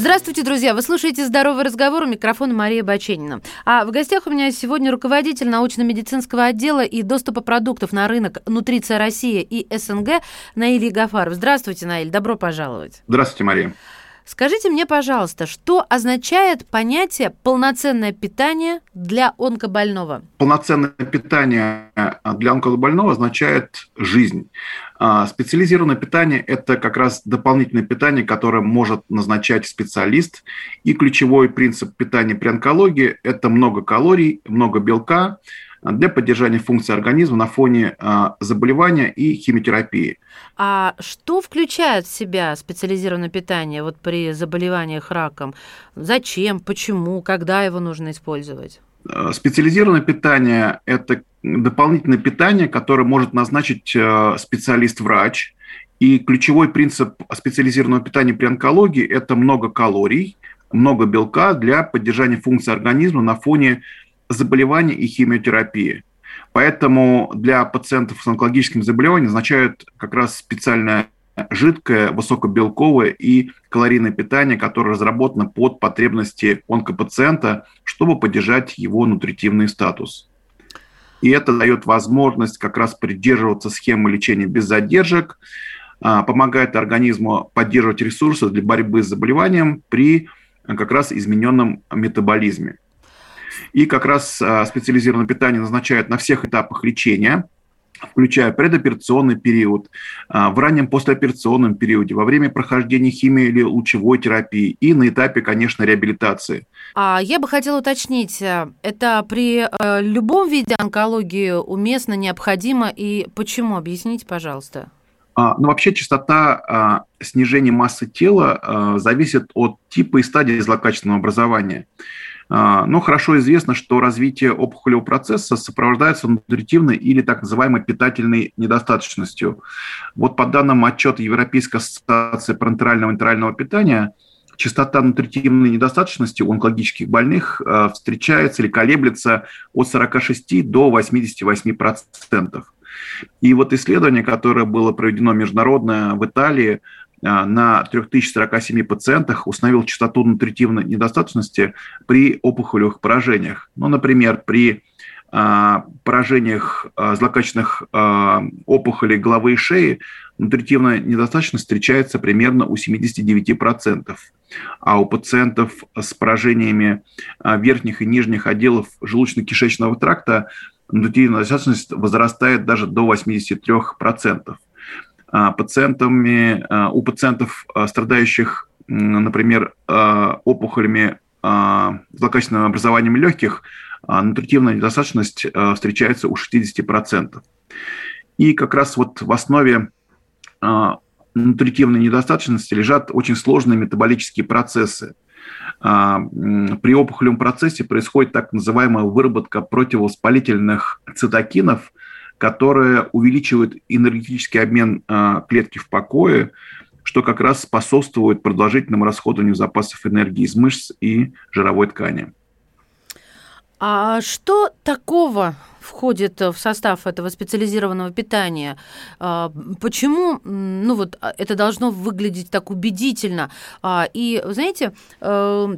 Здравствуйте, друзья! Вы слушаете «Здоровый разговор» у микрофона Мария Баченина. А в гостях у меня сегодня руководитель научно-медицинского отдела и доступа продуктов на рынок «Нутриция Россия» и СНГ Наиль Гафаров. Здравствуйте, Наиль, добро пожаловать. Здравствуйте, Мария. Скажите мне, пожалуйста, что означает понятие «полноценное питание для онкобольного»? Полноценное питание для онкобольного означает жизнь. А специализированное питание – это как раз дополнительное питание, которое может назначать специалист. И ключевой принцип питания при онкологии – это много калорий, много белка для поддержания функции организма на фоне а, заболевания и химиотерапии. А что включает в себя специализированное питание вот при заболеваниях раком? Зачем, почему, когда его нужно использовать? Э, специализированное питание – это дополнительное питание, которое может назначить э, специалист-врач. И ключевой принцип специализированного питания при онкологии – это много калорий, много белка для поддержания функции организма на фоне заболевания и химиотерапии. Поэтому для пациентов с онкологическим заболеванием назначают как раз специальное жидкое, высокобелковое и калорийное питание, которое разработано под потребности онкопациента, чтобы поддержать его нутритивный статус. И это дает возможность как раз придерживаться схемы лечения без задержек, а, помогает организму поддерживать ресурсы для борьбы с заболеванием при как раз измененном метаболизме. И как раз а, специализированное питание назначают на всех этапах лечения – включая предоперационный период, а, в раннем послеоперационном периоде, во время прохождения химии или лучевой терапии и на этапе, конечно, реабилитации. А я бы хотела уточнить, э, это при э, любом виде онкологии уместно, необходимо и почему? Объясните, пожалуйста. А, ну, вообще частота а, снижения массы тела а, зависит от типа и стадии злокачественного образования. А, но хорошо известно, что развитие опухолевого процесса сопровождается нутритивной или так называемой питательной недостаточностью. Вот по данным отчета Европейской ассоциации парентерального интерального питания, частота нутритивной недостаточности у онкологических больных а, встречается или колеблется от 46 до 88%. И вот исследование, которое было проведено международное в Италии, на 3047 пациентах установил частоту нутритивной недостаточности при опухолевых поражениях. Ну, например, при а, поражениях а, злокачественных опухолей головы и шеи нутритивная недостаточность встречается примерно у 79%, а у пациентов с поражениями верхних и нижних отделов желудочно-кишечного тракта нутритивная недостаточность возрастает даже до 83%. А, пациентами, а, у пациентов, а, страдающих, например, опухолями злокачественным образованием легких, нутритивная недостаточность встречается у 60%. И как раз вот в основе нутритивной недостаточности лежат очень сложные метаболические процессы. При опухолевом процессе происходит так называемая выработка противовоспалительных цитокинов, которая увеличивает энергетический обмен а, клетки в покое, что как раз способствует продолжительному расходованию запасов энергии из мышц и жировой ткани. А что такого входит в состав этого специализированного питания? А, почему ну вот, это должно выглядеть так убедительно? А, и, знаете, э,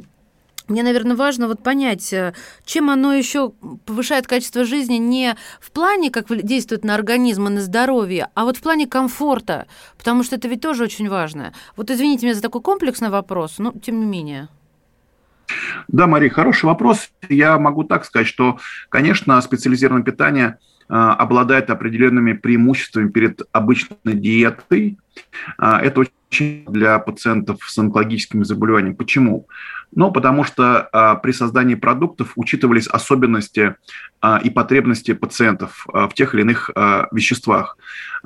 мне, наверное, важно вот понять, э, чем оно еще повышает качество жизни не в плане, как действует на организм и на здоровье, а вот в плане комфорта, потому что это ведь тоже очень важно. Вот извините меня за такой комплексный вопрос, но тем не менее. Да, Мария, хороший вопрос. Я могу так сказать, что, конечно, специализированное питание э, обладает определенными преимуществами перед обычной диетой. Э, это очень для пациентов с онкологическими заболеваниями. Почему? Ну, потому что а, при создании продуктов учитывались особенности а, и потребности пациентов а, в тех или иных а, веществах.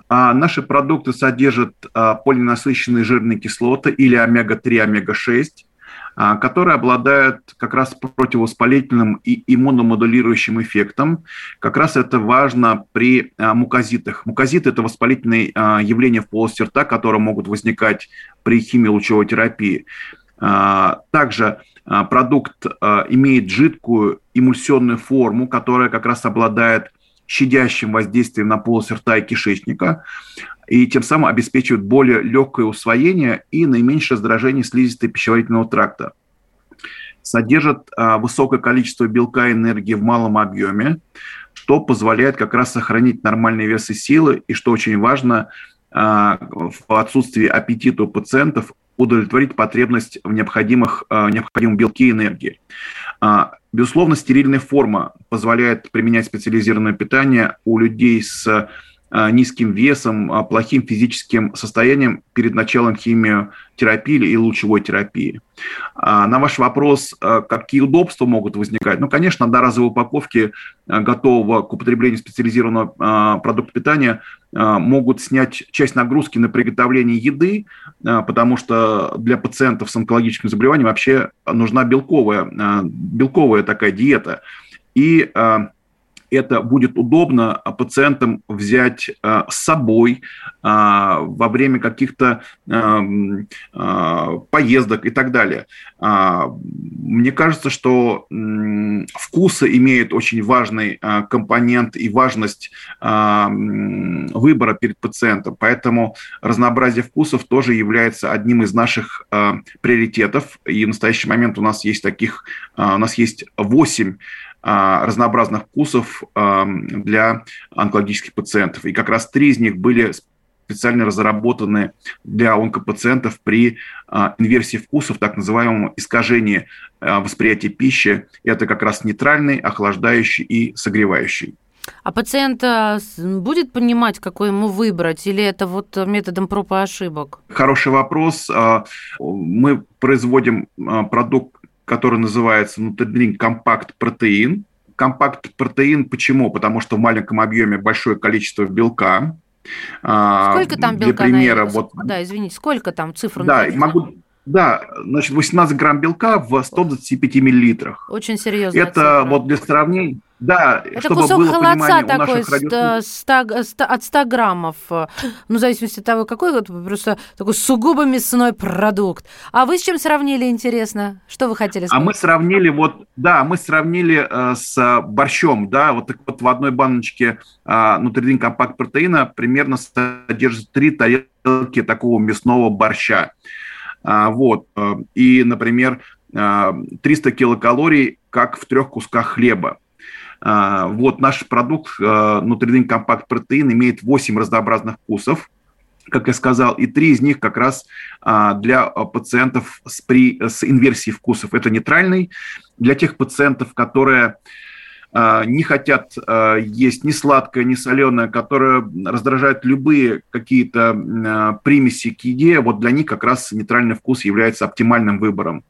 А наши продукты содержат а, полиненасыщенные жирные кислоты или омега-3, омега-6, которые обладают как раз противовоспалительным и иммуномодулирующим эффектом. Как раз это важно при мукозитах. Мукозиты – это воспалительные явления в полости рта, которые могут возникать при химиолучевой терапии. Также продукт имеет жидкую эмульсионную форму, которая как раз обладает щадящим воздействием на полость рта и кишечника, и тем самым обеспечивает более легкое усвоение и наименьшее раздражение слизистой пищеварительного тракта. Содержит а, высокое количество белка и энергии в малом объеме, что позволяет как раз сохранить нормальный вес и силы, и, что очень важно, а, в отсутствии аппетита у пациентов удовлетворить потребность в необходимых, а, необходимом белке и энергии. А, безусловно, стерильная форма позволяет применять специализированное питание у людей с низким весом, а, плохим физическим состоянием перед началом химиотерапии или лучевой терапии. На ваш вопрос, какие удобства могут возникать? Ну, конечно, одноразовые упаковки готового к употреблению специализированного продукта питания могут снять часть нагрузки на приготовление еды, потому что для пациентов с онкологическим заболеванием вообще нужна белковая, белковая такая диета. И это будет удобно пациентам взять э, с собой э, во время каких-то поездок и так далее. А, мне кажется, что вкусы имеют очень важный компонент и важность выбора перед пациентом, поэтому разнообразие вкусов тоже является одним из наших приоритетов. И в настоящий момент у нас есть таких, у нас есть 8 а, разнообразных вкусов для онкологических пациентов. И как раз три из них были специально разработаны для онкопациентов при а, инверсии вкусов, так называемом искажении а, восприятия пищи. Это как раз нейтральный, охлаждающий и согревающий. А пациент будет понимать, какой ему выбрать, или это вот методом проб и ошибок? Хороший вопрос. Мы производим продукт который называется Nutri-Drink Compact Protein. Компакт протеин почему? Потому что в маленьком объеме большое количество белка. А, сколько там белка? Для примера, на... вот... Да, извините, сколько там цифру? Да, могу, да, значит, 18 грамм белка в 125 миллилитрах. Очень серьезно. Это цифра. вот для сравнения, да, Это чтобы кусок было холодца такой радиослуш... 100, 100, от 100 граммов. Ну, в зависимости от того, какой, вот просто такой сугубо мясной продукт. А вы с чем сравнили, интересно? Что вы хотели сказать? А мы сравнили, вот, да, мы сравнили э, с борщом, да, вот так вот в одной баночке э, нутридин компакт протеина примерно содержит три тарелки такого мясного борща. А, вот. Э, и, например, 300 а, килокалорий, как в трех кусках хлеба. А, вот наш продукт Nutridin Compact Protein имеет 8 разнообразных вкусов, как я сказал, и три из них как раз для пациентов с, при, с инверсией вкусов. Это нейтральный для тех пациентов, которые а, не хотят а, есть ни сладкое, ни соленое, которые раздражают любые какие-то а, примеси к еде, вот для них как раз нейтральный вкус является оптимальным выбором.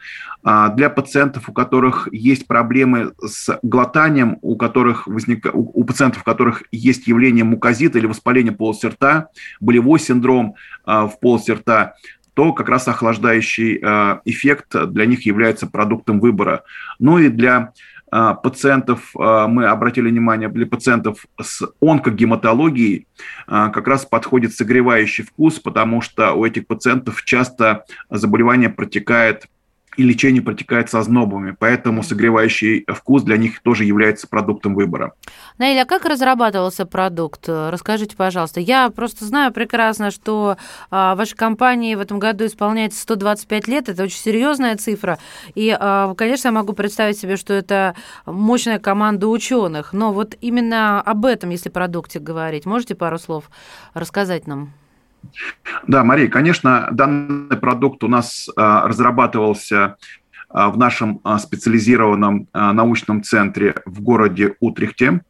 Для пациентов, у которых есть проблемы с глотанием, у, которых возник... у пациентов, у которых есть явление мукозита или воспаление полости рта, болевой синдром в полости рта, то как раз охлаждающий эффект для них является продуктом выбора. Ну и для а, пациентов, а, мы обратили внимание, для пациентов с онкогематологией а, как раз подходит согревающий вкус, потому что у этих пациентов часто заболевание протекает и лечение протекает со знобами, поэтому согревающий вкус для них тоже является продуктом выбора. Наиля, а как разрабатывался продукт? Расскажите, пожалуйста. Я просто знаю прекрасно, что а, вашей компании в этом году исполняется 125 лет, это очень серьезная цифра, и, а, конечно, я могу представить себе, что это мощная команда ученых, но вот именно об этом, если продукте говорить, можете пару слов рассказать нам? Да, Мария, конечно, данный продукт у нас а, разрабатывался а, в нашем а, специализированном научном центре в городе Утрехте.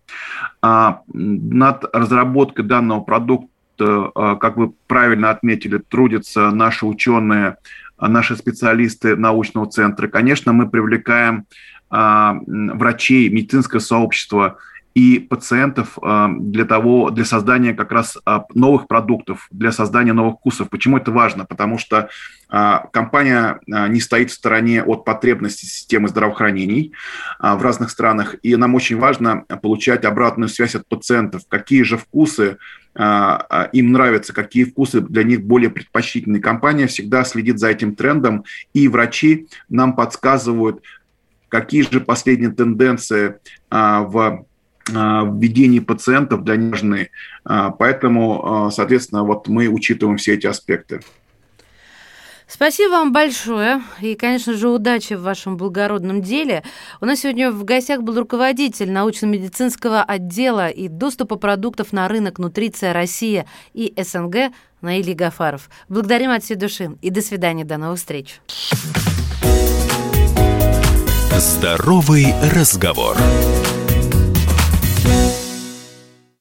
Над разработкой данного продукта, как вы правильно отметили, трудятся наши ученые, наши специалисты научного центра. Конечно, мы привлекаем врачей, медицинское сообщество и пациентов для того, для создания как раз новых продуктов, для создания новых вкусов. Почему это важно? Потому что компания не стоит в стороне от потребностей системы здравоохранения в разных странах, и нам очень важно получать обратную связь от пациентов, какие же вкусы а, а, им нравятся, какие вкусы для них более предпочтительны. Компания всегда следит за этим трендом, и врачи нам подсказывают, какие же последние тенденции а, в введении пациентов для них важны. Поэтому, соответственно, вот мы учитываем все эти аспекты. Спасибо вам большое. И, конечно же, удачи в вашем благородном деле. У нас сегодня в гостях был руководитель научно-медицинского отдела и доступа продуктов на рынок «Нутриция Россия» и СНГ Наилий Гафаров. Благодарим от всей души и до свидания, до новых встреч. Здоровый разговор.